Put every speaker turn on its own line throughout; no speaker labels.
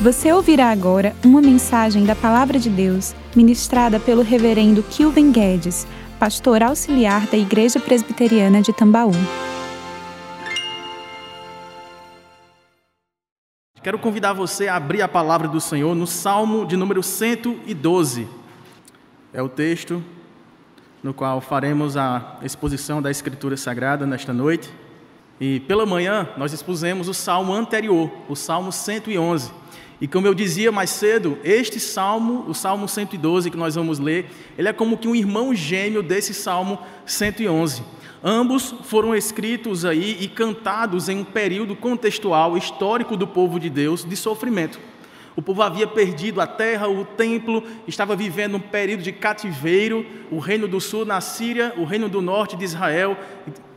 Você ouvirá agora uma mensagem da Palavra de Deus ministrada pelo Reverendo Kilven Guedes, pastor auxiliar da Igreja Presbiteriana de Tambaú.
Quero convidar você a abrir a palavra do Senhor no Salmo de número 112. É o texto no qual faremos a exposição da Escritura Sagrada nesta noite. E pela manhã nós expusemos o salmo anterior, o Salmo 111. E como eu dizia mais cedo, este salmo, o Salmo 112 que nós vamos ler, ele é como que um irmão gêmeo desse Salmo 111. Ambos foram escritos aí e cantados em um período contextual histórico do povo de Deus de sofrimento. O povo havia perdido a terra, o templo, estava vivendo um período de cativeiro. O reino do sul na Síria, o reino do norte de Israel,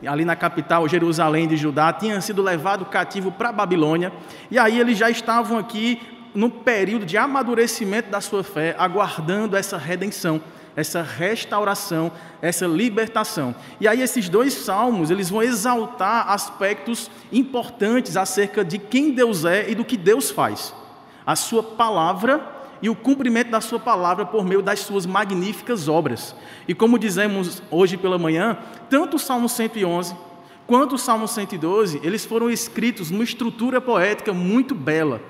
ali na capital Jerusalém de Judá, tinha sido levado cativo para a Babilônia. E aí eles já estavam aqui num período de amadurecimento da sua fé, aguardando essa redenção, essa restauração, essa libertação. E aí esses dois salmos, eles vão exaltar aspectos importantes acerca de quem Deus é e do que Deus faz. A sua palavra e o cumprimento da sua palavra por meio das suas magníficas obras. E como dizemos hoje pela manhã, tanto o Salmo 111 quanto o Salmo 112, eles foram escritos numa estrutura poética muito bela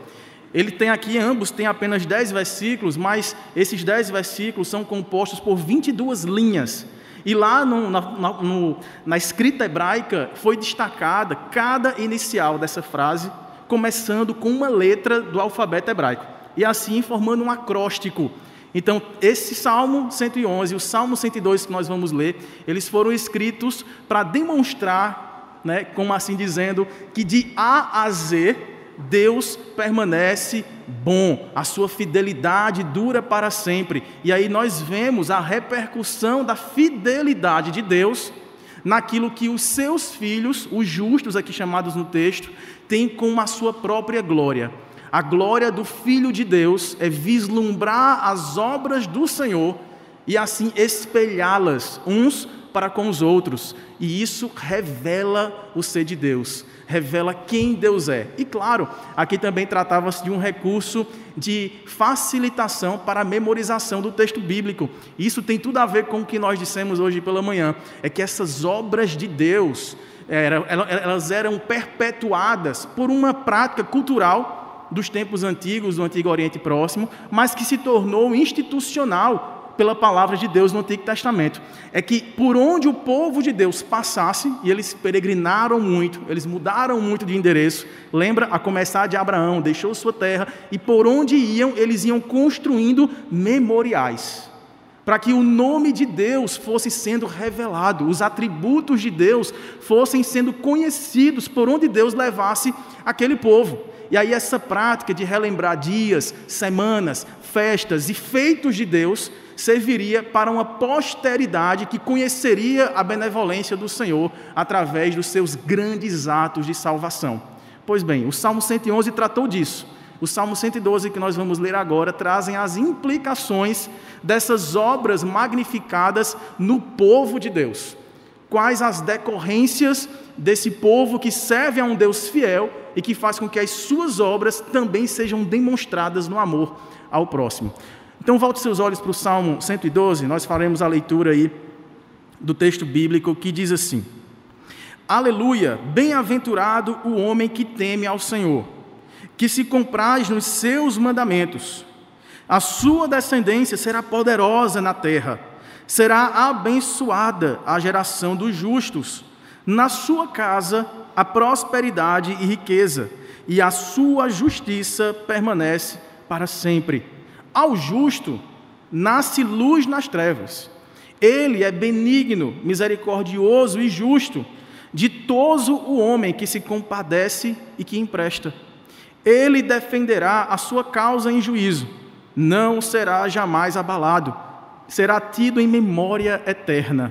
ele tem aqui, ambos têm apenas 10 versículos, mas esses 10 versículos são compostos por 22 linhas. E lá no, na, no, na escrita hebraica foi destacada cada inicial dessa frase, começando com uma letra do alfabeto hebraico, e assim formando um acróstico. Então, esse Salmo 111 e o Salmo 102 que nós vamos ler, eles foram escritos para demonstrar, né, como assim dizendo, que de A a Z Deus permanece bom, a sua fidelidade dura para sempre. E aí nós vemos a repercussão da fidelidade de Deus naquilo que os seus filhos, os justos aqui chamados no texto, têm com a sua própria glória. A glória do Filho de Deus é vislumbrar as obras do Senhor e assim espelhá-las uns para com os outros. E isso revela o ser de Deus revela quem Deus é. E claro, aqui também tratava-se de um recurso de facilitação para a memorização do texto bíblico. Isso tem tudo a ver com o que nós dissemos hoje pela manhã, é que essas obras de Deus, elas eram perpetuadas por uma prática cultural dos tempos antigos, do Antigo Oriente Próximo, mas que se tornou institucional pela palavra de Deus no Antigo Testamento. É que por onde o povo de Deus passasse, e eles peregrinaram muito, eles mudaram muito de endereço, lembra a começar de Abraão, deixou sua terra, e por onde iam, eles iam construindo memoriais. Para que o nome de Deus fosse sendo revelado, os atributos de Deus fossem sendo conhecidos por onde Deus levasse aquele povo. E aí, essa prática de relembrar dias, semanas, festas e feitos de Deus serviria para uma posteridade que conheceria a benevolência do Senhor através dos seus grandes atos de salvação. Pois bem, o Salmo 111 tratou disso. O Salmo 112 que nós vamos ler agora trazem as implicações dessas obras magnificadas no povo de Deus. Quais as decorrências desse povo que serve a um Deus fiel e que faz com que as suas obras também sejam demonstradas no amor ao próximo. Então, volte seus olhos para o Salmo 112, nós faremos a leitura aí do texto bíblico que diz assim: Aleluia, bem-aventurado o homem que teme ao Senhor, que se compraz nos seus mandamentos. A sua descendência será poderosa na terra, será abençoada a geração dos justos. Na sua casa a prosperidade e riqueza, e a sua justiça permanece para sempre. Ao justo nasce luz nas trevas. Ele é benigno, misericordioso e justo, ditoso o homem que se compadece e que empresta. Ele defenderá a sua causa em juízo, não será jamais abalado, será tido em memória eterna.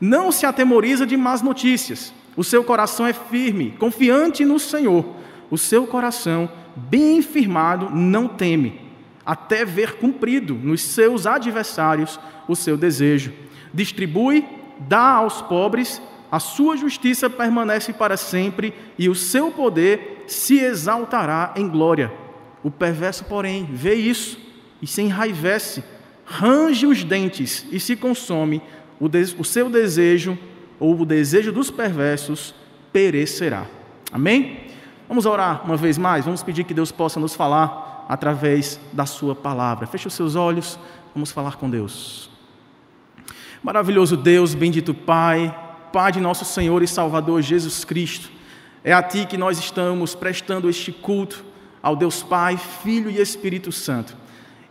Não se atemoriza de más notícias, o seu coração é firme, confiante no Senhor, o seu coração, bem firmado, não teme até ver cumprido nos seus adversários o seu desejo. Distribui, dá aos pobres, a sua justiça permanece para sempre e o seu poder se exaltará em glória. O perverso, porém, vê isso e se enraivece, range os dentes e se consome, o, o seu desejo ou o desejo dos perversos perecerá. Amém? Vamos orar uma vez mais, vamos pedir que Deus possa nos falar através da Sua palavra. Feche os seus olhos, vamos falar com Deus. Maravilhoso Deus, bendito Pai, Pai de nosso Senhor e Salvador Jesus Cristo, é a Ti que nós estamos prestando este culto ao Deus Pai, Filho e Espírito Santo.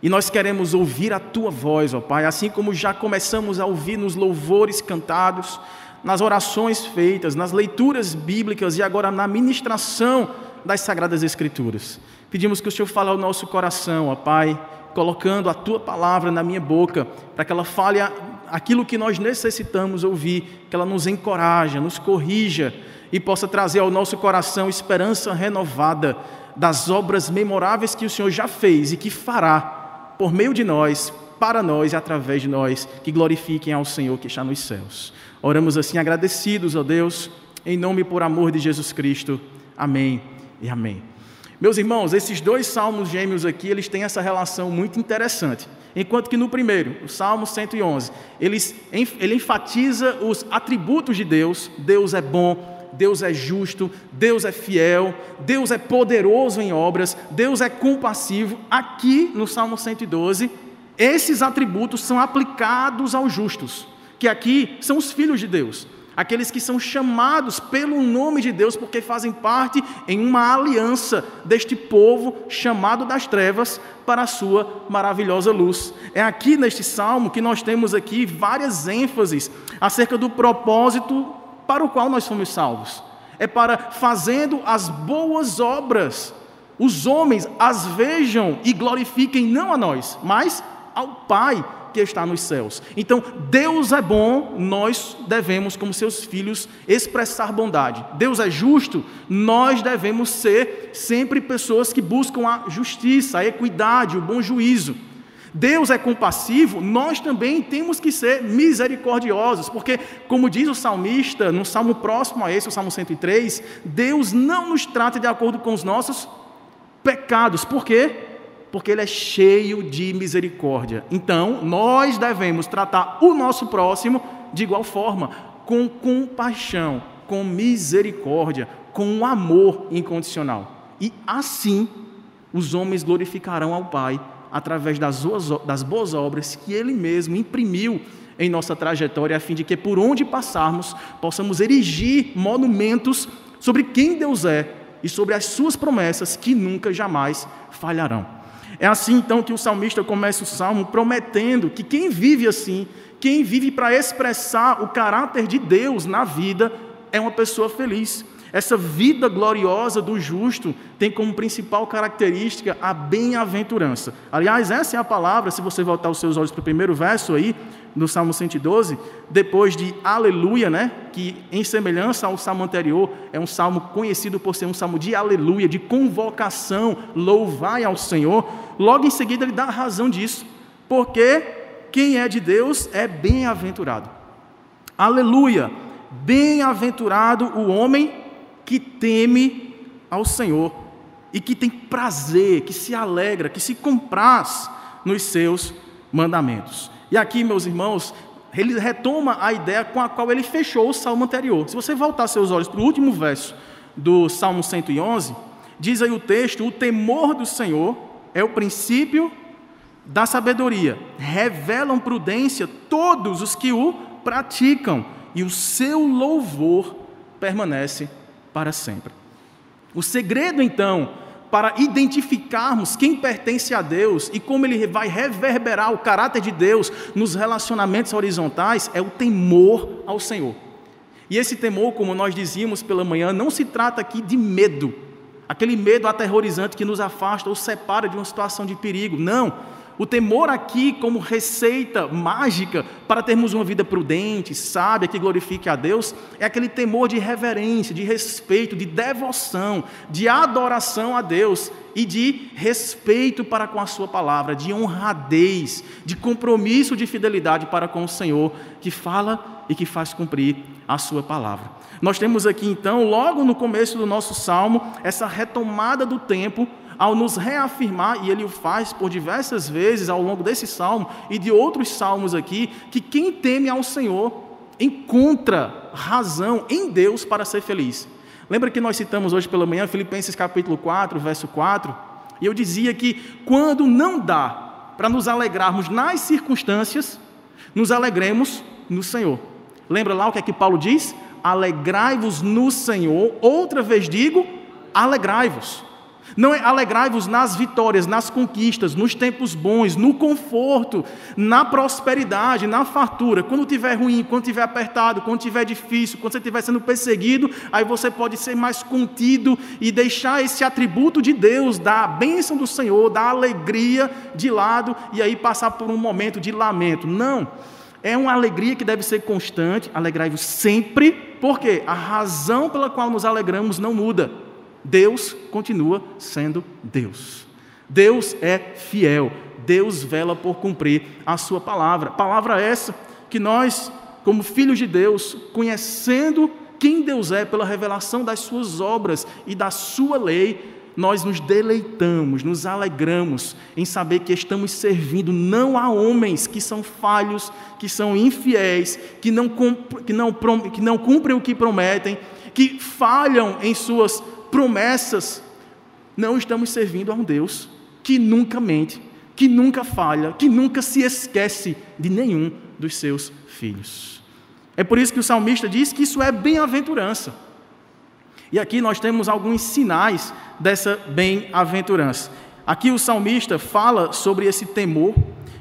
E nós queremos ouvir a tua voz, ó Pai, assim como já começamos a ouvir nos louvores cantados, nas orações feitas, nas leituras bíblicas e agora na ministração das Sagradas Escrituras. Pedimos que o Senhor fale ao nosso coração, ó Pai, colocando a tua palavra na minha boca, para que ela fale aquilo que nós necessitamos ouvir, que ela nos encoraje, nos corrija e possa trazer ao nosso coração esperança renovada das obras memoráveis que o Senhor já fez e que fará por meio de nós, para nós e através de nós, que glorifiquem ao Senhor que está nos céus. Oramos assim agradecidos, ó Deus, em nome e por amor de Jesus Cristo. Amém e amém. Meus irmãos, esses dois salmos gêmeos aqui, eles têm essa relação muito interessante. Enquanto que no primeiro, o Salmo 111, ele, ele enfatiza os atributos de Deus: Deus é bom, Deus é justo, Deus é fiel, Deus é poderoso em obras, Deus é compassivo. Aqui no Salmo 112, esses atributos são aplicados aos justos, que aqui são os filhos de Deus, aqueles que são chamados pelo nome de Deus porque fazem parte em uma aliança deste povo chamado das trevas para a sua maravilhosa luz. É aqui neste salmo que nós temos aqui várias ênfases acerca do propósito para o qual nós fomos salvos. É para fazendo as boas obras, os homens as vejam e glorifiquem não a nós, mas ao Pai que está nos céus. Então, Deus é bom, nós devemos, como seus filhos, expressar bondade. Deus é justo, nós devemos ser sempre pessoas que buscam a justiça, a equidade, o bom juízo. Deus é compassivo, nós também temos que ser misericordiosos, porque, como diz o salmista, no salmo próximo a esse, o salmo 103, Deus não nos trata de acordo com os nossos pecados, por quê? Porque Ele é cheio de misericórdia. Então, nós devemos tratar o nosso próximo de igual forma, com compaixão, com misericórdia, com amor incondicional. E assim, os homens glorificarão ao Pai através das, das boas obras que Ele mesmo imprimiu em nossa trajetória, a fim de que por onde passarmos possamos erigir monumentos sobre quem Deus é e sobre as suas promessas que nunca jamais falharão. É assim então que o salmista começa o salmo prometendo que quem vive assim, quem vive para expressar o caráter de Deus na vida, é uma pessoa feliz. Essa vida gloriosa do justo tem como principal característica a bem-aventurança. Aliás, essa é a palavra, se você voltar os seus olhos para o primeiro verso aí, no Salmo 112, depois de aleluia, né, que em semelhança ao salmo anterior, é um salmo conhecido por ser um salmo de aleluia, de convocação, louvai ao Senhor. Logo em seguida ele dá a razão disso, porque quem é de Deus é bem-aventurado. Aleluia! Bem-aventurado o homem que teme ao Senhor e que tem prazer, que se alegra, que se compraz nos seus mandamentos. E aqui, meus irmãos, ele retoma a ideia com a qual ele fechou o salmo anterior. Se você voltar seus olhos para o último verso do Salmo 111, diz aí o texto: O temor do Senhor é o princípio da sabedoria, revelam prudência todos os que o praticam, e o seu louvor permanece para sempre. O segredo, então, para identificarmos quem pertence a Deus e como ele vai reverberar o caráter de Deus nos relacionamentos horizontais é o temor ao Senhor. E esse temor, como nós dizíamos pela manhã, não se trata aqui de medo, aquele medo aterrorizante que nos afasta ou separa de uma situação de perigo. Não. O temor aqui, como receita mágica para termos uma vida prudente, sábia, que glorifique a Deus, é aquele temor de reverência, de respeito, de devoção, de adoração a Deus, e de respeito para com a Sua palavra, de honradez, de compromisso de fidelidade para com o Senhor, que fala e que faz cumprir a Sua palavra. Nós temos aqui então, logo no começo do nosso salmo, essa retomada do tempo ao nos reafirmar, e ele o faz por diversas vezes ao longo desse salmo e de outros salmos aqui, que quem teme ao Senhor encontra razão em Deus para ser feliz. Lembra que nós citamos hoje pela manhã Filipenses capítulo 4, verso 4? E eu dizia que quando não dá para nos alegrarmos nas circunstâncias, nos alegremos no Senhor. Lembra lá o que é que Paulo diz? Alegrai-vos no Senhor. Outra vez digo, alegrai-vos. Não é alegrai-vos nas vitórias, nas conquistas, nos tempos bons, no conforto, na prosperidade, na fartura. Quando estiver ruim, quando estiver apertado, quando estiver difícil, quando você estiver sendo perseguido, aí você pode ser mais contido e deixar esse atributo de Deus, da bênção do Senhor, da alegria de lado e aí passar por um momento de lamento. Não. É uma alegria que deve ser constante, alegrai-vos sempre, porque a razão pela qual nos alegramos não muda. Deus continua sendo Deus. Deus é fiel. Deus vela por cumprir a sua palavra. Palavra essa que nós, como filhos de Deus, conhecendo quem Deus é pela revelação das suas obras e da sua lei, nós nos deleitamos, nos alegramos em saber que estamos servindo não a homens que são falhos, que são infiéis, que não, que não, que não cumprem o que prometem, que falham em suas promessas, não estamos servindo a um Deus que nunca mente, que nunca falha, que nunca se esquece de nenhum dos seus filhos. É por isso que o salmista diz que isso é bem-aventurança. E aqui nós temos alguns sinais dessa bem-aventurança. Aqui o salmista fala sobre esse temor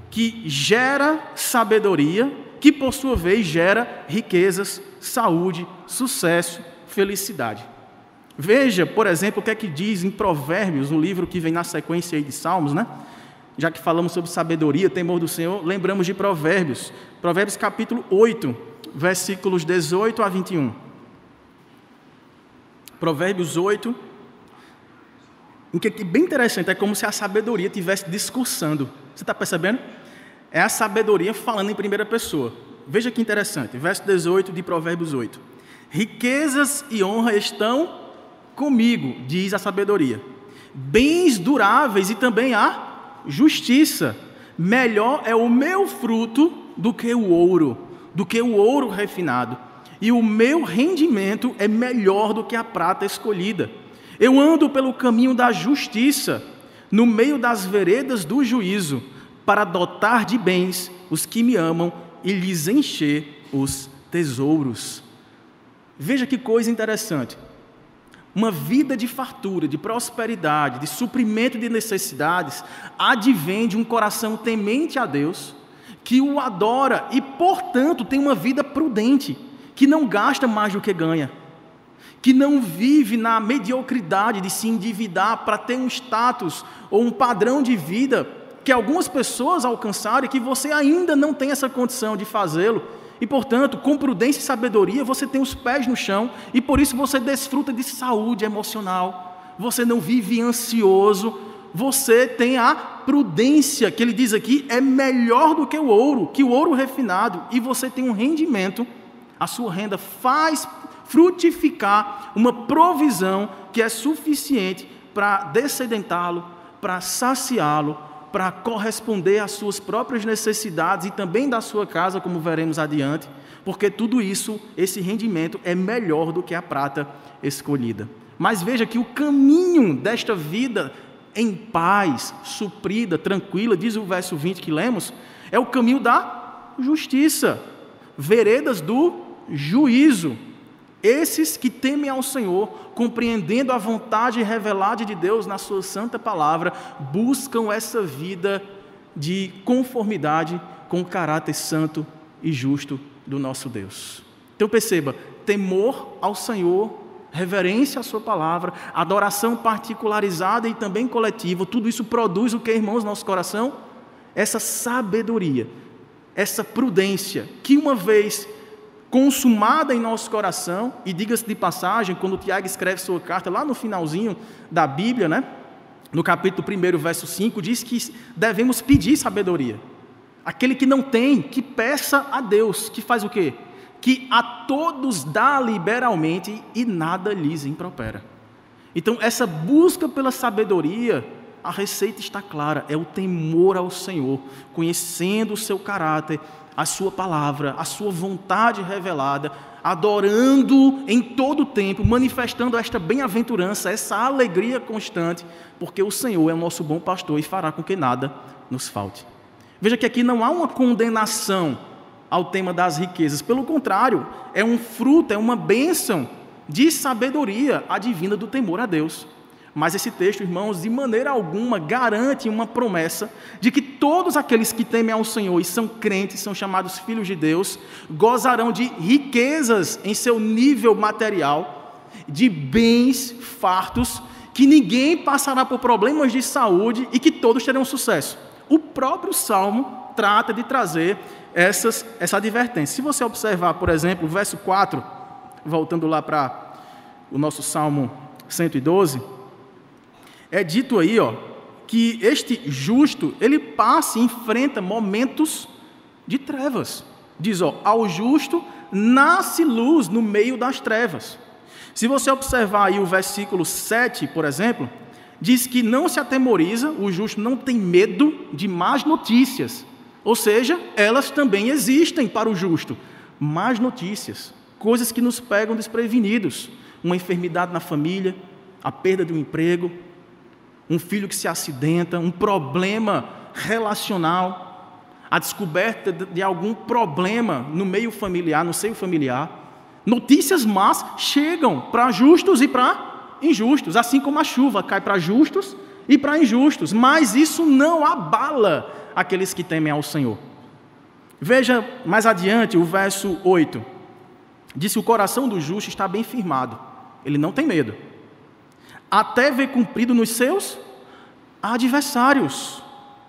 que gera sabedoria, que por sua vez gera riquezas, saúde, sucesso, felicidade. Veja, por exemplo, o que é que diz em Provérbios, no livro que vem na sequência aí de Salmos, né? Já que falamos sobre sabedoria, temor do Senhor, lembramos de Provérbios. Provérbios capítulo 8, versículos 18 a 21. Provérbios 8, em que é bem interessante, é como se a sabedoria estivesse discursando. Você está percebendo? É a sabedoria falando em primeira pessoa. Veja que interessante, verso 18 de Provérbios 8. Riquezas e honra estão comigo, diz a sabedoria. Bens duráveis e também a justiça. Melhor é o meu fruto do que o ouro, do que o ouro refinado. E o meu rendimento é melhor do que a prata escolhida. Eu ando pelo caminho da justiça, no meio das veredas do juízo, para dotar de bens os que me amam e lhes encher os tesouros. Veja que coisa interessante. Uma vida de fartura, de prosperidade, de suprimento de necessidades, advém de um coração temente a Deus, que o adora e, portanto, tem uma vida prudente, que não gasta mais do que ganha, que não vive na mediocridade de se endividar para ter um status ou um padrão de vida que algumas pessoas alcançaram e que você ainda não tem essa condição de fazê-lo e, portanto, com prudência e sabedoria, você tem os pés no chão e por isso você desfruta de saúde emocional. Você não vive ansioso, você tem a prudência, que ele diz aqui, é melhor do que o ouro, que o ouro refinado, e você tem um rendimento, a sua renda faz frutificar uma provisão que é suficiente para descedentá-lo, para saciá-lo, para corresponder às suas próprias necessidades e também da sua casa, como veremos adiante, porque tudo isso, esse rendimento é melhor do que a prata escolhida. Mas veja que o caminho desta vida em paz, suprida, tranquila, diz o verso 20 que lemos, é o caminho da justiça, veredas do juízo. Esses que temem ao Senhor, compreendendo a vontade revelada de Deus na Sua santa palavra, buscam essa vida de conformidade com o caráter santo e justo do nosso Deus. Então perceba: temor ao Senhor, reverência à Sua palavra, adoração particularizada e também coletiva, tudo isso produz o que, irmãos, no nosso coração? Essa sabedoria, essa prudência, que uma vez consumada em nosso coração, e diga-se de passagem, quando Tiago escreve sua carta lá no finalzinho da Bíblia, né? no capítulo 1, verso 5, diz que devemos pedir sabedoria. Aquele que não tem, que peça a Deus, que faz o quê? Que a todos dá liberalmente e nada lhes impropera. Então, essa busca pela sabedoria, a receita está clara: é o temor ao Senhor, conhecendo o seu caráter, a sua palavra, a sua vontade revelada, adorando em todo o tempo, manifestando esta bem-aventurança, essa alegria constante, porque o Senhor é o nosso bom pastor e fará com que nada nos falte. Veja que aqui não há uma condenação ao tema das riquezas, pelo contrário, é um fruto, é uma bênção de sabedoria advinda do temor a Deus. Mas esse texto, irmãos, de maneira alguma garante uma promessa de que todos aqueles que temem ao Senhor e são crentes, são chamados filhos de Deus, gozarão de riquezas em seu nível material, de bens fartos, que ninguém passará por problemas de saúde e que todos terão sucesso. O próprio Salmo trata de trazer essas, essa advertência. Se você observar, por exemplo, o verso 4, voltando lá para o nosso Salmo 112 é dito aí, ó, que este justo, ele passa e enfrenta momentos de trevas. Diz, ó, ao justo nasce luz no meio das trevas. Se você observar aí o versículo 7, por exemplo, diz que não se atemoriza, o justo não tem medo de más notícias. Ou seja, elas também existem para o justo. Más notícias, coisas que nos pegam desprevenidos. Uma enfermidade na família, a perda de um emprego, um filho que se acidenta, um problema relacional, a descoberta de algum problema no meio familiar, no seio familiar. Notícias más chegam para justos e para injustos, assim como a chuva cai para justos e para injustos, mas isso não abala aqueles que temem ao Senhor. Veja mais adiante o verso 8. Diz que o coração do justo está bem firmado, ele não tem medo até ver cumprido nos seus adversários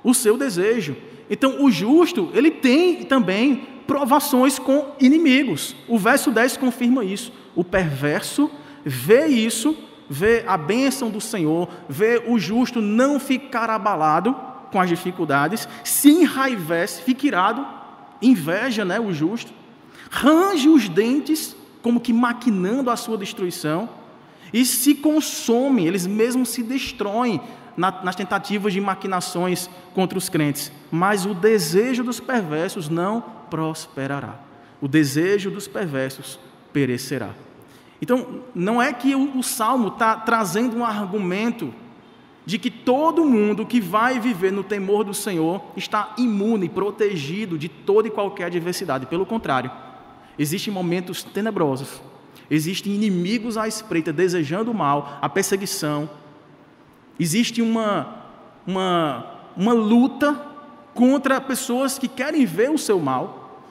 o seu desejo. Então, o justo, ele tem também provações com inimigos. O verso 10 confirma isso. O perverso vê isso, vê a bênção do Senhor, vê o justo não ficar abalado com as dificuldades, se enraivece, fica irado, inveja né, o justo, range os dentes, como que maquinando a sua destruição e se consomem, eles mesmos se destroem nas tentativas de maquinações contra os crentes. Mas o desejo dos perversos não prosperará. O desejo dos perversos perecerá. Então, não é que o, salmo está trazendo um argumento de que todo mundo que vai viver no temor do Senhor está imune, protegido de toda e qualquer adversidade. Pelo contrário, existem momentos tenebrosos Existem inimigos à espreita desejando o mal, a perseguição. Existe uma, uma, uma luta contra pessoas que querem ver o seu mal.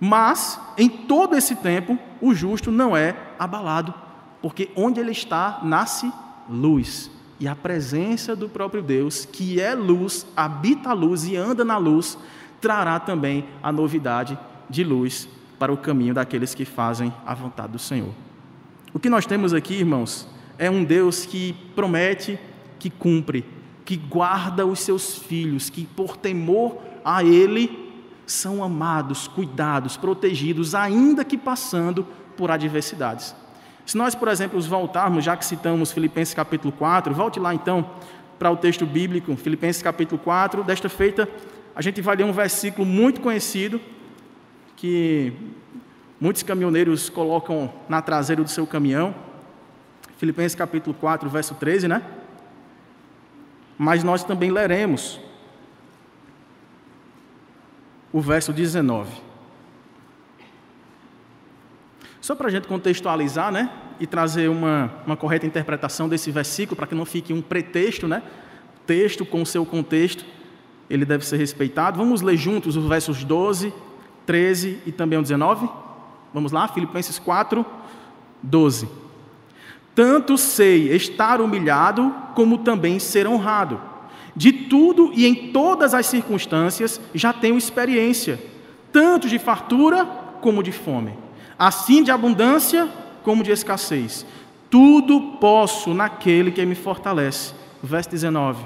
Mas, em todo esse tempo, o justo não é abalado, porque onde ele está, nasce luz. E a presença do próprio Deus, que é luz, habita a luz e anda na luz, trará também a novidade de luz para o caminho daqueles que fazem a vontade do Senhor. O que nós temos aqui, irmãos, é um Deus que promete, que cumpre, que guarda os seus filhos, que por temor a Ele são amados, cuidados, protegidos, ainda que passando por adversidades. Se nós, por exemplo, voltarmos, já que citamos Filipenses capítulo 4, volte lá então para o texto bíblico, Filipenses capítulo 4. Desta feita, a gente vai ler um versículo muito conhecido, que muitos caminhoneiros colocam na traseira do seu caminhão. Filipenses capítulo 4, verso 13, né? Mas nós também leremos o verso 19. Só para a gente contextualizar, né? E trazer uma, uma correta interpretação desse versículo, para que não fique um pretexto, né? Texto com seu contexto, ele deve ser respeitado. Vamos ler juntos os versos 12 13 e também o 19. Vamos lá, Filipenses 4, 12. Tanto sei estar humilhado, como também ser honrado. De tudo e em todas as circunstâncias já tenho experiência, tanto de fartura como de fome, assim de abundância como de escassez. Tudo posso naquele que me fortalece. verso 19.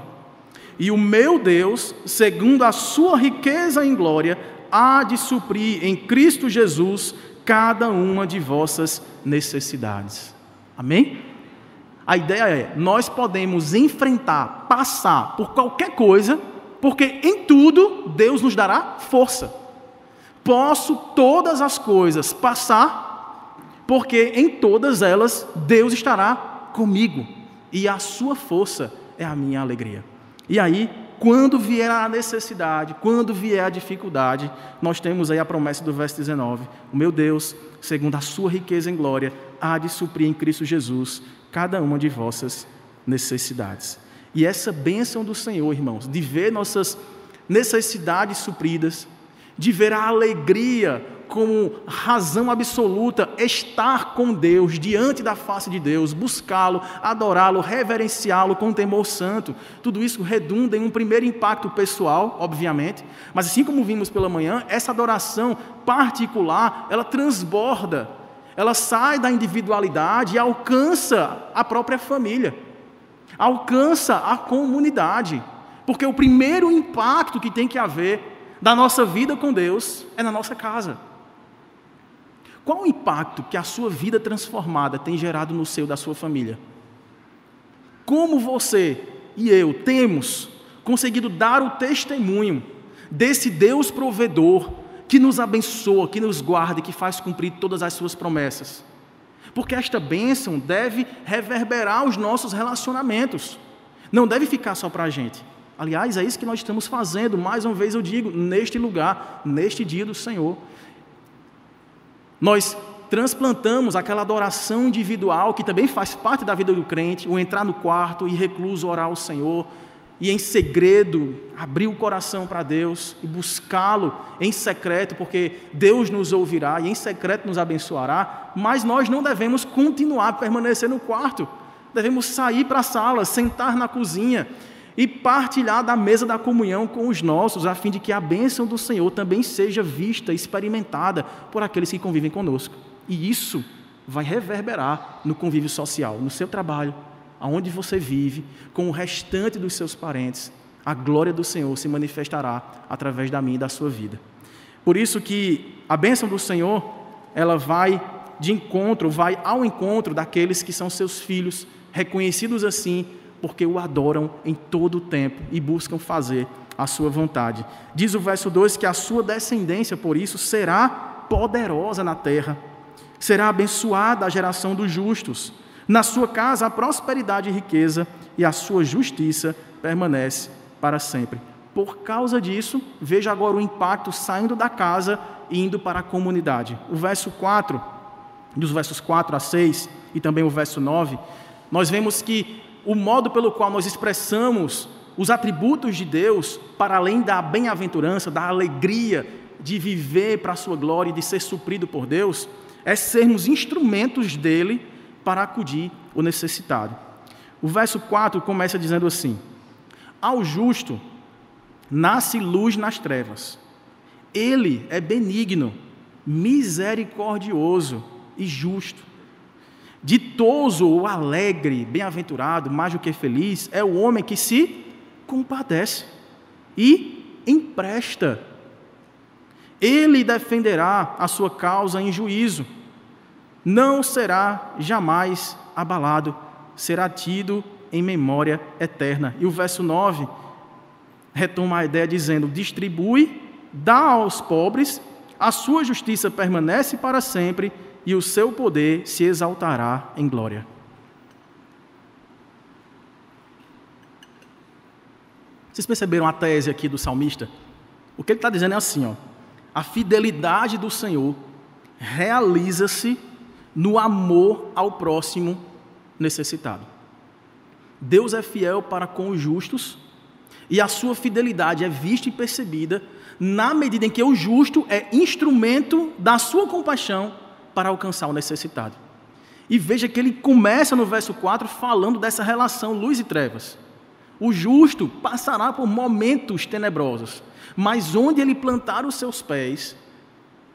E o meu Deus, segundo a sua riqueza em glória, há de suprir em Cristo Jesus cada uma de vossas necessidades. Amém? A ideia é: nós podemos enfrentar, passar por qualquer coisa, porque em tudo Deus nos dará força. Posso todas as coisas passar, porque em todas elas Deus estará comigo, e a sua força é a minha alegria. E aí, quando vier a necessidade, quando vier a dificuldade, nós temos aí a promessa do verso 19: O meu Deus, segundo a sua riqueza em glória, há de suprir em Cristo Jesus cada uma de vossas necessidades. E essa bênção do Senhor, irmãos, de ver nossas necessidades supridas, de ver a alegria como razão absoluta estar com Deus, diante da face de Deus, buscá-lo, adorá-lo, reverenciá-lo com temor santo. Tudo isso redunda em um primeiro impacto pessoal, obviamente, mas assim como vimos pela manhã, essa adoração particular, ela transborda, ela sai da individualidade e alcança a própria família, alcança a comunidade, porque o primeiro impacto que tem que haver da nossa vida com Deus é na nossa casa. Qual o impacto que a sua vida transformada tem gerado no seu da sua família? Como você e eu temos conseguido dar o testemunho desse Deus provedor que nos abençoa, que nos guarda e que faz cumprir todas as suas promessas? Porque esta bênção deve reverberar os nossos relacionamentos, não deve ficar só para a gente. Aliás, é isso que nós estamos fazendo, mais uma vez eu digo, neste lugar, neste dia do Senhor. Nós transplantamos aquela adoração individual que também faz parte da vida do crente, o entrar no quarto e recluso orar ao Senhor, e em segredo abrir o coração para Deus e buscá-lo em secreto, porque Deus nos ouvirá e em secreto nos abençoará, mas nós não devemos continuar a permanecer no quarto, devemos sair para a sala, sentar na cozinha e partilhar da mesa da comunhão com os nossos, a fim de que a bênção do Senhor também seja vista, experimentada por aqueles que convivem conosco. E isso vai reverberar no convívio social, no seu trabalho, aonde você vive, com o restante dos seus parentes. A glória do Senhor se manifestará através da minha e da sua vida. Por isso que a bênção do Senhor, ela vai de encontro, vai ao encontro daqueles que são seus filhos, reconhecidos assim porque o adoram em todo o tempo e buscam fazer a sua vontade. Diz o verso 2 que a sua descendência, por isso, será poderosa na terra, será abençoada a geração dos justos. Na sua casa a prosperidade e riqueza, e a sua justiça permanece para sempre. Por causa disso, veja agora o impacto saindo da casa e indo para a comunidade. O verso 4, dos versos 4 a 6 e também o verso 9, nós vemos que o modo pelo qual nós expressamos os atributos de Deus, para além da bem-aventurança, da alegria de viver para a sua glória e de ser suprido por Deus, é sermos instrumentos dele para acudir o necessitado. O verso 4 começa dizendo assim: Ao justo nasce luz nas trevas. Ele é benigno, misericordioso e justo. Ditoso ou alegre, bem-aventurado, mais do que feliz, é o homem que se compadece e empresta. Ele defenderá a sua causa em juízo, não será jamais abalado, será tido em memória eterna. E o verso 9 retoma a ideia dizendo: distribui, dá aos pobres, a sua justiça permanece para sempre e o seu poder se exaltará em glória. Vocês perceberam a tese aqui do salmista? O que ele está dizendo é assim: ó, a fidelidade do Senhor realiza-se no amor ao próximo necessitado. Deus é fiel para com os justos e a sua fidelidade é vista e percebida na medida em que o justo é instrumento da sua compaixão para alcançar o necessitado. E veja que ele começa no verso 4 falando dessa relação luz e trevas. O justo passará por momentos tenebrosos, mas onde ele plantar os seus pés,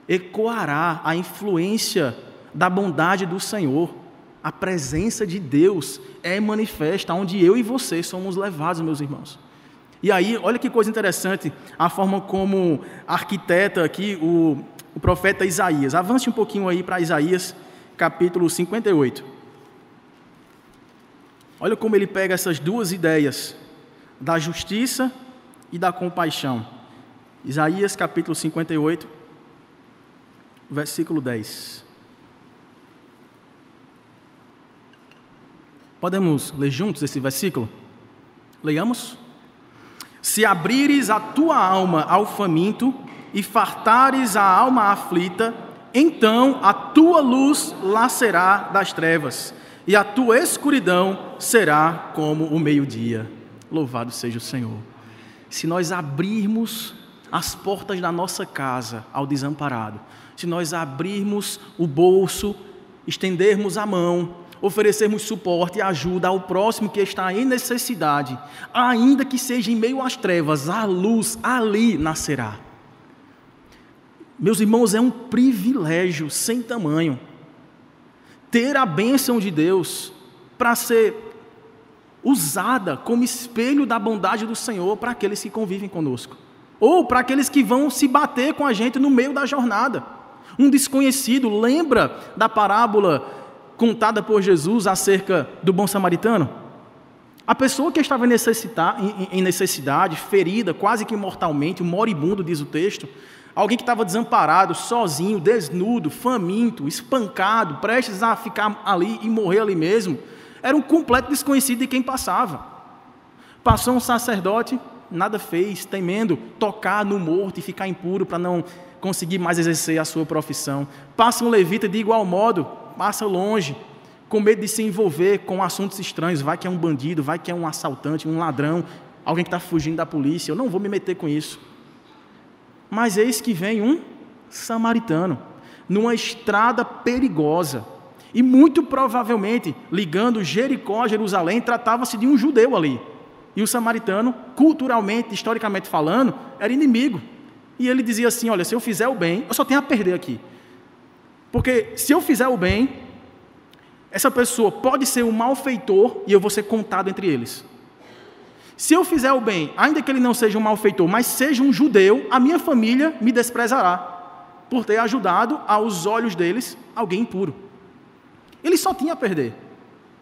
ecoará a influência da bondade do Senhor, a presença de Deus é manifesta, onde eu e você somos levados, meus irmãos. E aí, olha que coisa interessante, a forma como arquiteta aqui o, o profeta Isaías. Avance um pouquinho aí para Isaías, capítulo 58. Olha como ele pega essas duas ideias, da justiça e da compaixão. Isaías capítulo 58, versículo 10. Podemos ler juntos esse versículo? Leiamos? Se abrires a tua alma ao faminto e fartares a alma aflita, então a tua luz lá será das trevas, e a tua escuridão será como o meio-dia. Louvado seja o Senhor. Se nós abrirmos as portas da nossa casa ao desamparado, se nós abrirmos o bolso, estendermos a mão oferecermos suporte e ajuda ao próximo que está em necessidade, ainda que seja em meio às trevas, a luz ali nascerá. Meus irmãos, é um privilégio sem tamanho ter a bênção de Deus para ser usada como espelho da bondade do Senhor para aqueles que convivem conosco, ou para aqueles que vão se bater com a gente no meio da jornada. Um desconhecido, lembra da parábola contada por Jesus acerca do bom samaritano? A pessoa que estava em necessidade, ferida, quase que mortalmente, um moribundo, diz o texto, alguém que estava desamparado, sozinho, desnudo, faminto, espancado, prestes a ficar ali e morrer ali mesmo, era um completo desconhecido de quem passava. Passou um sacerdote, nada fez, temendo tocar no morto e ficar impuro para não conseguir mais exercer a sua profissão. Passa um levita de igual modo, passa longe, com medo de se envolver com assuntos estranhos. Vai que é um bandido, vai que é um assaltante, um ladrão, alguém que está fugindo da polícia. Eu não vou me meter com isso. Mas eis que vem um samaritano, numa estrada perigosa. E muito provavelmente, ligando Jericó a Jerusalém, tratava-se de um judeu ali. E o samaritano, culturalmente, historicamente falando, era inimigo. E ele dizia assim: Olha, se eu fizer o bem, eu só tenho a perder aqui. Porque se eu fizer o bem, essa pessoa pode ser um malfeitor e eu vou ser contado entre eles. Se eu fizer o bem, ainda que ele não seja um malfeitor, mas seja um judeu, a minha família me desprezará, por ter ajudado, aos olhos deles, alguém impuro. Ele só tinha a perder,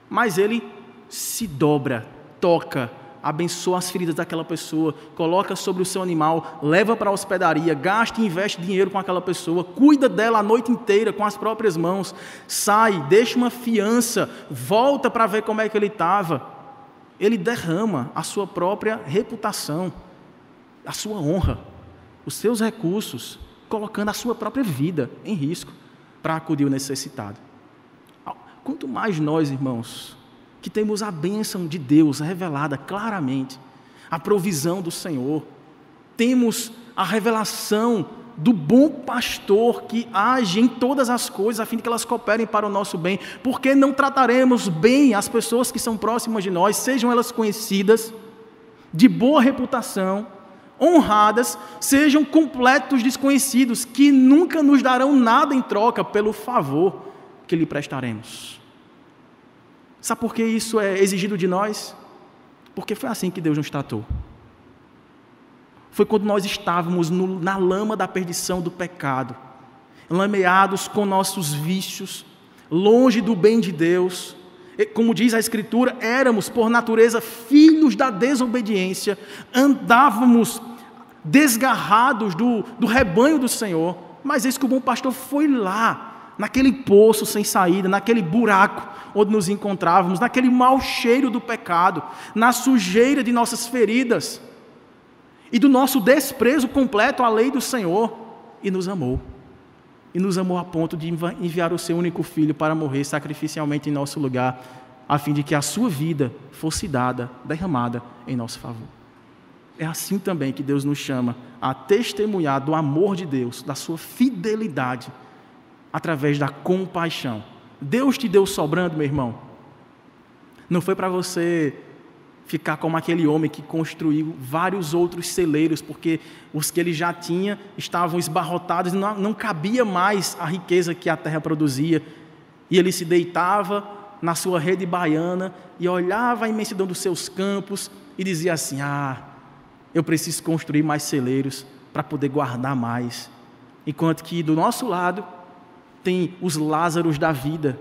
mas ele se dobra, toca, abençoa as feridas daquela pessoa, coloca sobre o seu animal, leva para a hospedaria, gasta e investe dinheiro com aquela pessoa, cuida dela a noite inteira com as próprias mãos, sai, deixa uma fiança, volta para ver como é que ele estava. Ele derrama a sua própria reputação, a sua honra, os seus recursos, colocando a sua própria vida em risco para acudir o necessitado. Quanto mais nós, irmãos, que temos a bênção de Deus revelada claramente, a provisão do Senhor, temos a revelação do bom pastor que age em todas as coisas a fim de que elas cooperem para o nosso bem, porque não trataremos bem as pessoas que são próximas de nós, sejam elas conhecidas, de boa reputação, honradas, sejam completos desconhecidos, que nunca nos darão nada em troca pelo favor que lhe prestaremos. Sabe por que isso é exigido de nós? Porque foi assim que Deus nos tratou. Foi quando nós estávamos no, na lama da perdição do pecado, lameados com nossos vícios, longe do bem de Deus. Como diz a Escritura, éramos por natureza filhos da desobediência, andávamos desgarrados do, do rebanho do Senhor, mas eis que o bom pastor foi lá naquele poço sem saída, naquele buraco onde nos encontrávamos, naquele mau cheiro do pecado, na sujeira de nossas feridas e do nosso desprezo completo à lei do Senhor, e nos amou. E nos amou a ponto de enviar o seu único filho para morrer sacrificialmente em nosso lugar, a fim de que a sua vida fosse dada, derramada em nosso favor. É assim também que Deus nos chama a testemunhar do amor de Deus, da sua fidelidade através da compaixão. Deus te deu sobrando, meu irmão. Não foi para você ficar como aquele homem que construiu vários outros celeiros, porque os que ele já tinha estavam esbarrotados não, não cabia mais a riqueza que a terra produzia. E ele se deitava na sua rede baiana e olhava a imensidão dos seus campos e dizia assim: Ah, eu preciso construir mais celeiros para poder guardar mais. Enquanto que do nosso lado tem os Lázaros da vida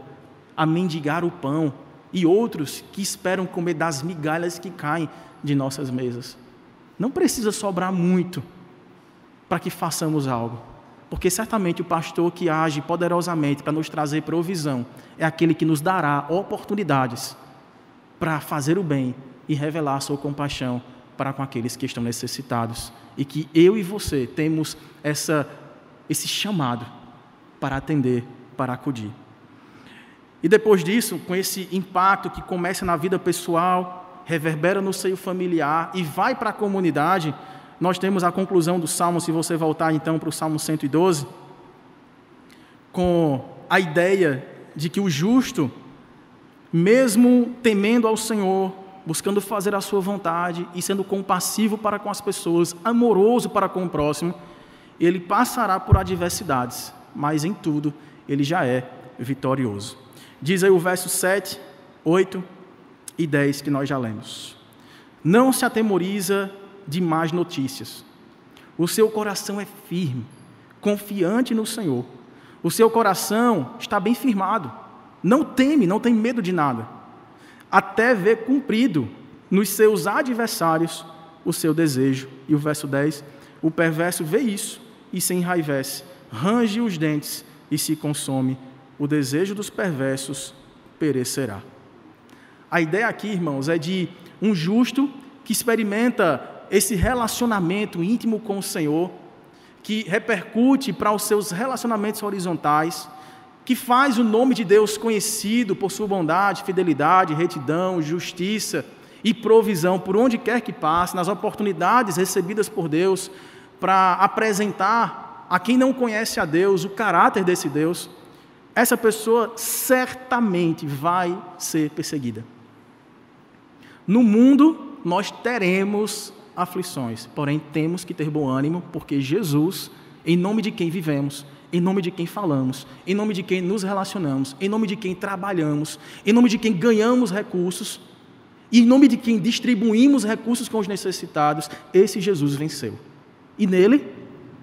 a mendigar o pão e outros que esperam comer das migalhas que caem de nossas mesas. Não precisa sobrar muito para que façamos algo, porque certamente o pastor que age poderosamente para nos trazer provisão é aquele que nos dará oportunidades para fazer o bem e revelar sua compaixão para com aqueles que estão necessitados e que eu e você temos essa esse chamado para atender, para acudir. E depois disso, com esse impacto que começa na vida pessoal, reverbera no seio familiar e vai para a comunidade, nós temos a conclusão do Salmo, se você voltar então para o Salmo 112, com a ideia de que o justo, mesmo temendo ao Senhor, buscando fazer a sua vontade e sendo compassivo para com as pessoas, amoroso para com o próximo, ele passará por adversidades, mas em tudo ele já é vitorioso. Diz aí o verso 7, 8 e 10 que nós já lemos. Não se atemoriza de más notícias. O seu coração é firme, confiante no Senhor. O seu coração está bem firmado. Não teme, não tem medo de nada. Até ver cumprido nos seus adversários o seu desejo. E o verso 10: o perverso vê isso e se enraivece, range os dentes e se consome o desejo dos perversos perecerá. A ideia aqui, irmãos, é de um justo que experimenta esse relacionamento íntimo com o Senhor, que repercute para os seus relacionamentos horizontais, que faz o nome de Deus conhecido por sua bondade, fidelidade, retidão, justiça e provisão por onde quer que passe, nas oportunidades recebidas por Deus para apresentar a quem não conhece a Deus o caráter desse Deus essa pessoa certamente vai ser perseguida. No mundo, nós teremos aflições, porém temos que ter bom ânimo, porque Jesus, em nome de quem vivemos, em nome de quem falamos, em nome de quem nos relacionamos, em nome de quem trabalhamos, em nome de quem ganhamos recursos, e em nome de quem distribuímos recursos com os necessitados, esse Jesus venceu. E nele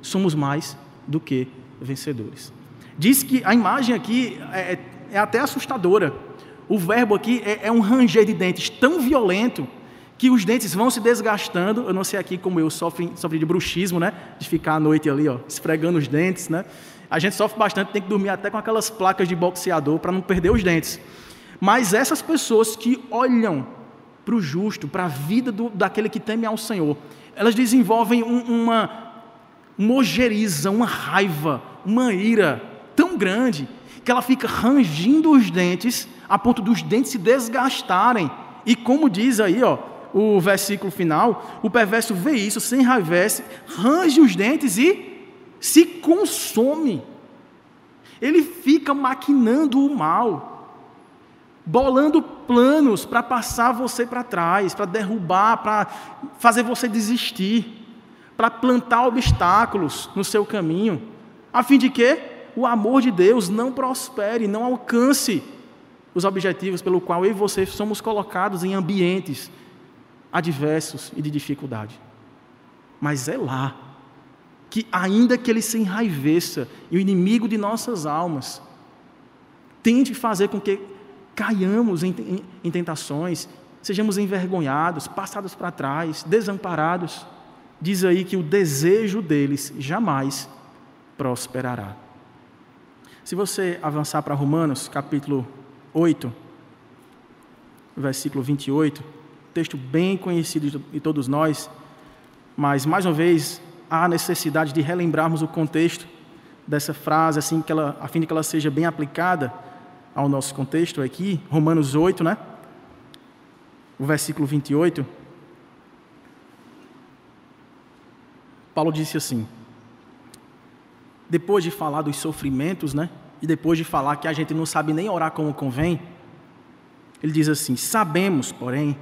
somos mais do que vencedores. Diz que a imagem aqui é, é, é até assustadora. O verbo aqui é, é, um ranger de dentes tão violento que os dentes vão se desgastando. Eu não sei aqui como eu sofro, sofro de bruxismo, né? De ficar à noite ali, ó, esfregando os dentes, né? A gente sofre bastante, tem que dormir até com aquelas placas de boxeador para não perder os dentes. Mas essas pessoas que olham para o justo, para a vida do, daquele que teme ao Senhor, elas desenvolvem um, uma, uma ojeriza, uma raiva, uma ira grande que ela fica rangindo os dentes a ponto dos dentes se desgastarem. E como diz aí, ó, o versículo final, o perverso vê isso, sem enraivece, range os dentes e se consome. Ele fica maquinando o mal, bolando planos para passar você para trás, para derrubar, para fazer você desistir, para plantar obstáculos no seu caminho, a fim de que o amor de Deus não prospere, não alcance os objetivos pelo qual eu e você somos colocados em ambientes adversos e de dificuldade. Mas é lá que, ainda que ele se enraiveça e o inimigo de nossas almas tente fazer com que caiamos em, em, em tentações, sejamos envergonhados, passados para trás, desamparados, diz aí que o desejo deles jamais prosperará. Se você avançar para Romanos, capítulo 8, versículo 28, texto bem conhecido de todos nós, mas mais uma vez há necessidade de relembrarmos o contexto dessa frase, assim que ela, a fim de que ela seja bem aplicada ao nosso contexto aqui, Romanos 8, né? O versículo 28. Paulo disse assim: depois de falar dos sofrimentos, né? E depois de falar que a gente não sabe nem orar como convém, ele diz assim: Sabemos, porém,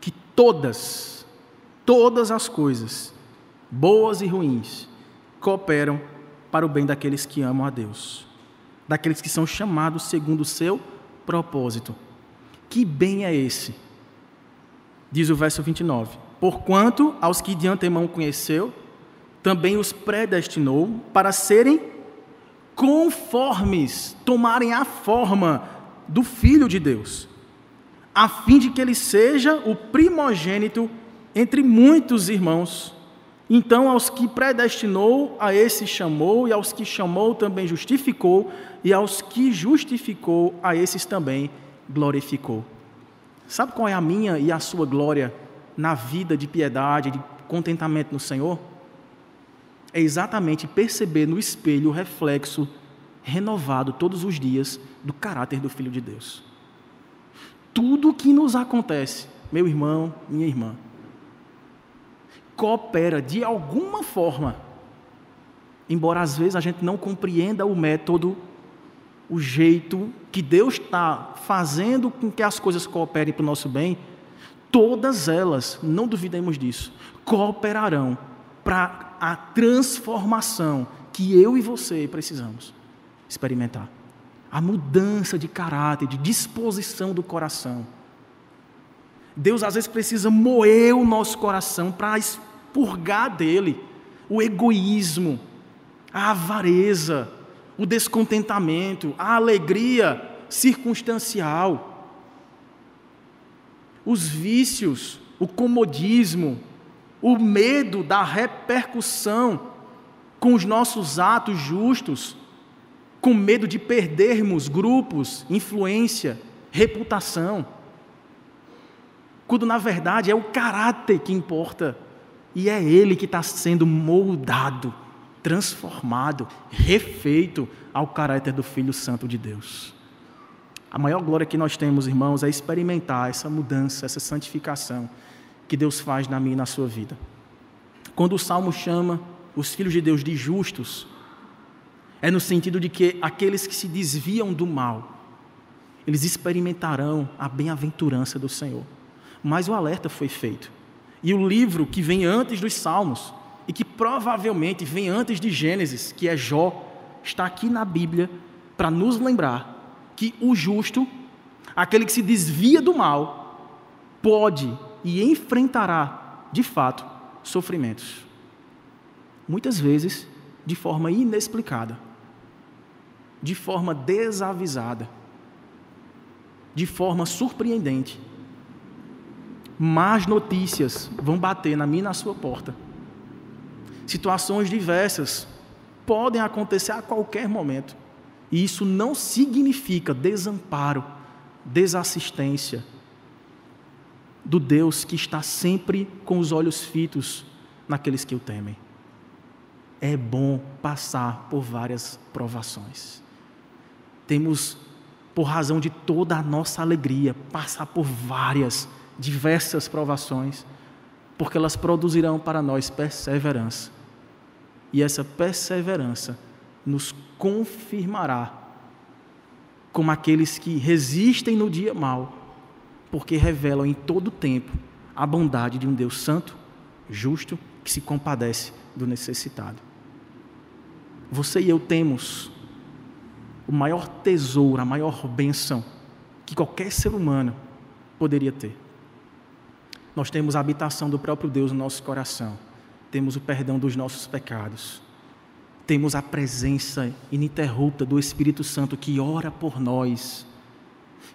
que todas, todas as coisas, boas e ruins, cooperam para o bem daqueles que amam a Deus, daqueles que são chamados segundo o seu propósito. Que bem é esse? Diz o verso 29. Porquanto aos que de antemão conheceu, também os predestinou para serem conformes, tomarem a forma do Filho de Deus, a fim de que ele seja o primogênito entre muitos irmãos. Então, aos que predestinou, a esse chamou, e aos que chamou também justificou, e aos que justificou, a esses também glorificou. Sabe qual é a minha e a sua glória na vida de piedade, de contentamento no Senhor? É exatamente perceber no espelho o reflexo renovado todos os dias do caráter do Filho de Deus. Tudo que nos acontece, meu irmão, minha irmã, coopera de alguma forma, embora às vezes a gente não compreenda o método, o jeito que Deus está fazendo com que as coisas cooperem para o nosso bem, todas elas, não duvidemos disso, cooperarão para a transformação que eu e você precisamos experimentar. A mudança de caráter, de disposição do coração. Deus às vezes precisa moer o nosso coração para purgar dele o egoísmo, a avareza, o descontentamento, a alegria circunstancial, os vícios, o comodismo, o medo da repercussão com os nossos atos justos, com medo de perdermos grupos, influência, reputação. Quando na verdade é o caráter que importa e é Ele que está sendo moldado, transformado, refeito ao caráter do Filho Santo de Deus. A maior glória que nós temos, irmãos, é experimentar essa mudança, essa santificação que Deus faz na minha e na sua vida. Quando o Salmo chama os filhos de Deus de justos, é no sentido de que aqueles que se desviam do mal, eles experimentarão a bem-aventurança do Senhor. Mas o alerta foi feito. E o livro que vem antes dos Salmos, e que provavelmente vem antes de Gênesis, que é Jó, está aqui na Bíblia para nos lembrar que o justo, aquele que se desvia do mal, pode e enfrentará, de fato, sofrimentos. Muitas vezes de forma inexplicada, de forma desavisada, de forma surpreendente más notícias vão bater na minha e na sua porta. Situações diversas podem acontecer a qualquer momento. E isso não significa desamparo, desassistência do Deus que está sempre com os olhos fitos naqueles que o temem. É bom passar por várias provações. Temos, por razão de toda a nossa alegria, passar por várias diversas provações, porque elas produzirão para nós perseverança. E essa perseverança nos confirmará como aqueles que resistem no dia mal, porque revelam em todo tempo a bondade de um Deus santo, justo, que se compadece do necessitado. Você e eu temos o maior tesouro, a maior bênção que qualquer ser humano poderia ter. Nós temos a habitação do próprio Deus no nosso coração, temos o perdão dos nossos pecados, temos a presença ininterrupta do Espírito Santo que ora por nós,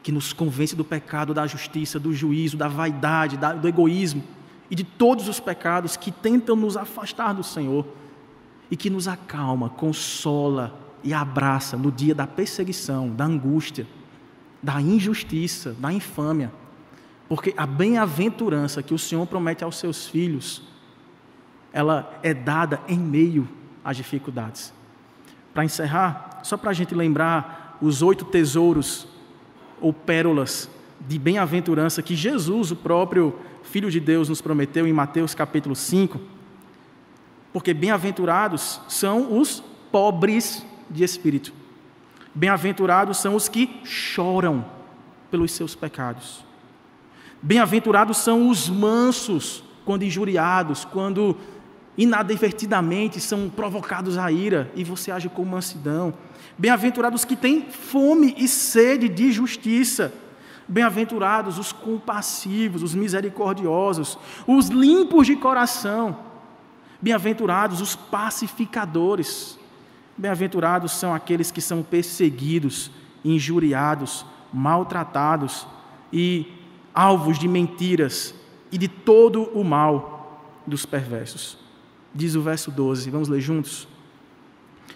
que nos convence do pecado, da justiça, do juízo, da vaidade, do egoísmo e de todos os pecados que tentam nos afastar do Senhor e que nos acalma, consola e abraça no dia da perseguição, da angústia, da injustiça, da infâmia. Porque a bem-aventurança que o Senhor promete aos seus filhos, ela é dada em meio às dificuldades. Para encerrar, só para a gente lembrar os oito tesouros ou pérolas de bem-aventurança que Jesus, o próprio Filho de Deus, nos prometeu em Mateus capítulo 5. Porque bem-aventurados são os pobres de espírito. Bem-aventurados são os que choram pelos seus pecados. Bem-aventurados são os mansos, quando injuriados, quando inadvertidamente são provocados à ira e você age com mansidão. Bem-aventurados que têm fome e sede de justiça. Bem-aventurados os compassivos, os misericordiosos, os limpos de coração. Bem-aventurados os pacificadores. Bem-aventurados são aqueles que são perseguidos, injuriados, maltratados e alvos de mentiras e de todo o mal dos perversos. Diz o verso 12, vamos ler juntos?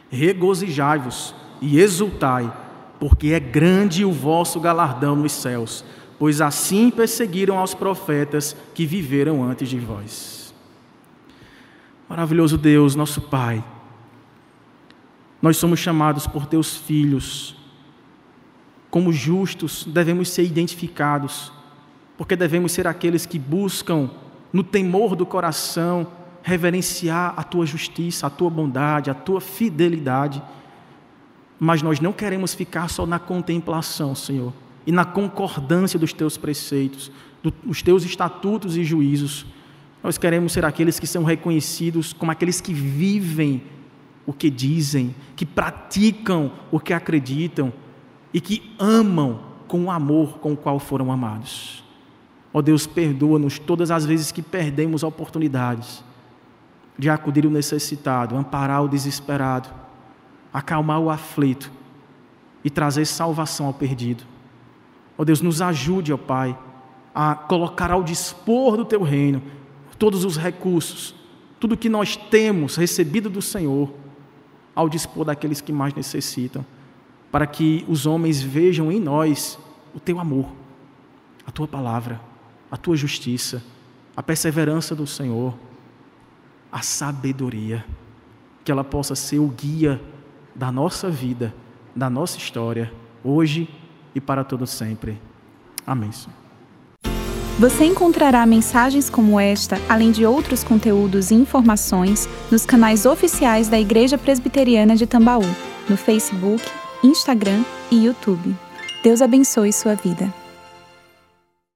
Regozijai-vos e exultai, porque é grande o vosso galardão nos céus, pois assim perseguiram aos profetas que viveram antes de vós. Maravilhoso Deus, nosso Pai, nós somos chamados por teus filhos, como justos, devemos ser identificados, porque devemos ser aqueles que buscam, no temor do coração, reverenciar a tua justiça, a tua bondade, a tua fidelidade mas nós não queremos ficar só na contemplação, Senhor, e na concordância dos teus preceitos, dos teus estatutos e juízos. Nós queremos ser aqueles que são reconhecidos como aqueles que vivem o que dizem, que praticam o que acreditam e que amam com o amor com o qual foram amados. Ó oh Deus, perdoa-nos todas as vezes que perdemos oportunidades de acudir o necessitado, amparar o desesperado acalmar o aflito e trazer salvação ao perdido. Ó oh Deus, nos ajude, ó oh Pai, a colocar ao dispor do Teu reino todos os recursos, tudo que nós temos recebido do Senhor, ao dispor daqueles que mais necessitam, para que os homens vejam em nós o Teu amor, a Tua palavra, a Tua justiça, a perseverança do Senhor, a sabedoria, que ela possa ser o guia da nossa vida, da nossa história, hoje e para todo sempre. Amém.
Você encontrará mensagens como esta, além de outros conteúdos e informações, nos canais oficiais da Igreja Presbiteriana de Tambaú, no Facebook, Instagram e YouTube. Deus abençoe sua vida.